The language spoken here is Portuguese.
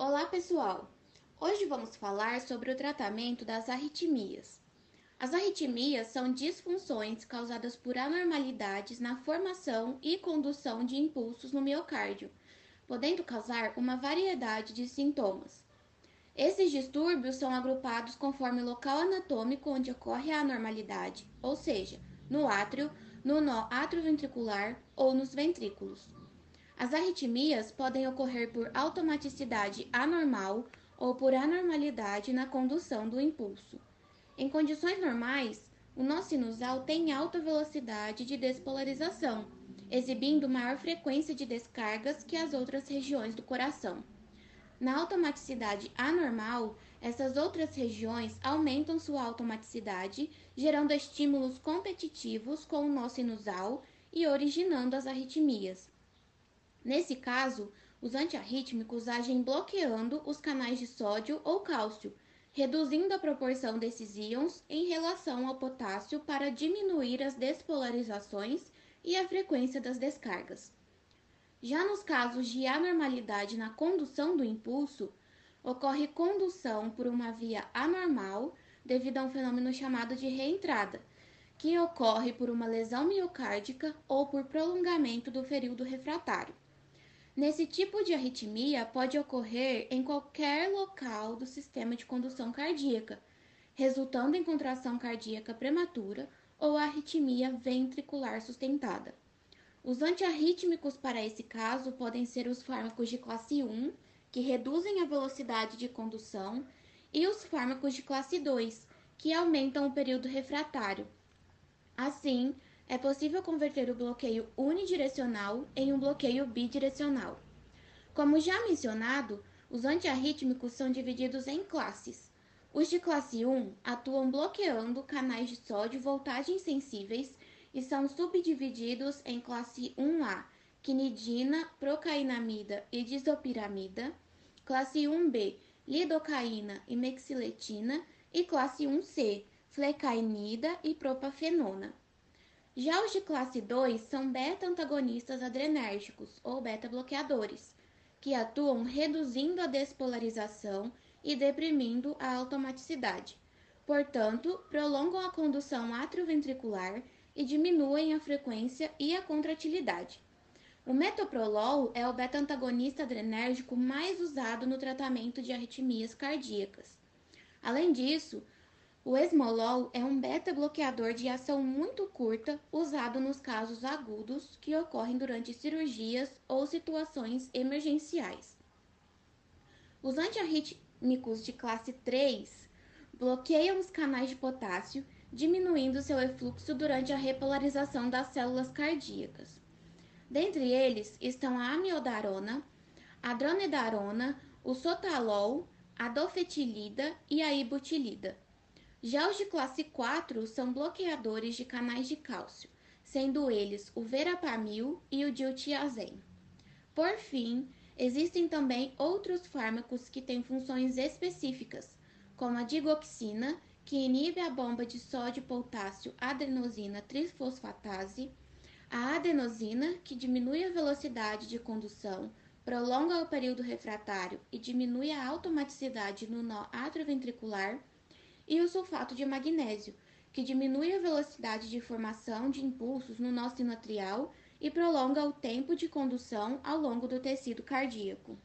Olá, pessoal! Hoje vamos falar sobre o tratamento das arritmias. As arritmias são disfunções causadas por anormalidades na formação e condução de impulsos no miocárdio, podendo causar uma variedade de sintomas. Esses distúrbios são agrupados conforme o local anatômico onde ocorre a anormalidade, ou seja, no átrio, no nó atrioventricular ou nos ventrículos. As arritmias podem ocorrer por automaticidade anormal ou por anormalidade na condução do impulso. Em condições normais, o nó sinusal tem alta velocidade de despolarização, exibindo maior frequência de descargas que as outras regiões do coração. Na automaticidade anormal, essas outras regiões aumentam sua automaticidade, gerando estímulos competitivos com o nó sinusal e originando as arritmias. Nesse caso, os antiarrítmicos agem bloqueando os canais de sódio ou cálcio, reduzindo a proporção desses íons em relação ao potássio para diminuir as despolarizações e a frequência das descargas. Já nos casos de anormalidade na condução do impulso, ocorre condução por uma via anormal devido a um fenômeno chamado de reentrada, que ocorre por uma lesão miocárdica ou por prolongamento do período refratário. Nesse tipo de arritmia, pode ocorrer em qualquer local do sistema de condução cardíaca, resultando em contração cardíaca prematura ou arritmia ventricular sustentada. Os antiarrítmicos para esse caso podem ser os fármacos de classe 1, que reduzem a velocidade de condução, e os fármacos de classe 2, que aumentam o período refratário. Assim, é possível converter o bloqueio unidirecional em um bloqueio bidirecional. Como já mencionado, os antiarrítmicos são divididos em classes. Os de classe 1 atuam bloqueando canais de sódio voltagem sensíveis e são subdivididos em classe 1A, quinidina, procainamida e disopiramida, classe 1B, lidocaína e mexiletina e classe 1C, flecainida e propafenona. Já os de classe 2 são beta-antagonistas adrenérgicos ou beta-bloqueadores, que atuam reduzindo a despolarização e deprimindo a automaticidade. Portanto, prolongam a condução atrioventricular e diminuem a frequência e a contratilidade. O metoprolol é o beta-antagonista adrenérgico mais usado no tratamento de arritmias cardíacas. Além disso, o esmolol é um beta-bloqueador de ação muito curta usado nos casos agudos que ocorrem durante cirurgias ou situações emergenciais. Os antiarrítmicos de classe 3 bloqueiam os canais de potássio, diminuindo seu efluxo durante a repolarização das células cardíacas. Dentre eles estão a amiodarona, a dronedarona, o sotalol, a dofetilida e a ibutilida. Já os de classe 4 são bloqueadores de canais de cálcio, sendo eles o verapamil e o diltiazem. Por fim, existem também outros fármacos que têm funções específicas, como a digoxina, que inibe a bomba de sódio-potássio adenosina trifosfatase, a adenosina, que diminui a velocidade de condução, prolonga o período refratário e diminui a automaticidade no nó atrioventricular, e o sulfato de magnésio, que diminui a velocidade de formação de impulsos no nó sinoatrial e prolonga o tempo de condução ao longo do tecido cardíaco.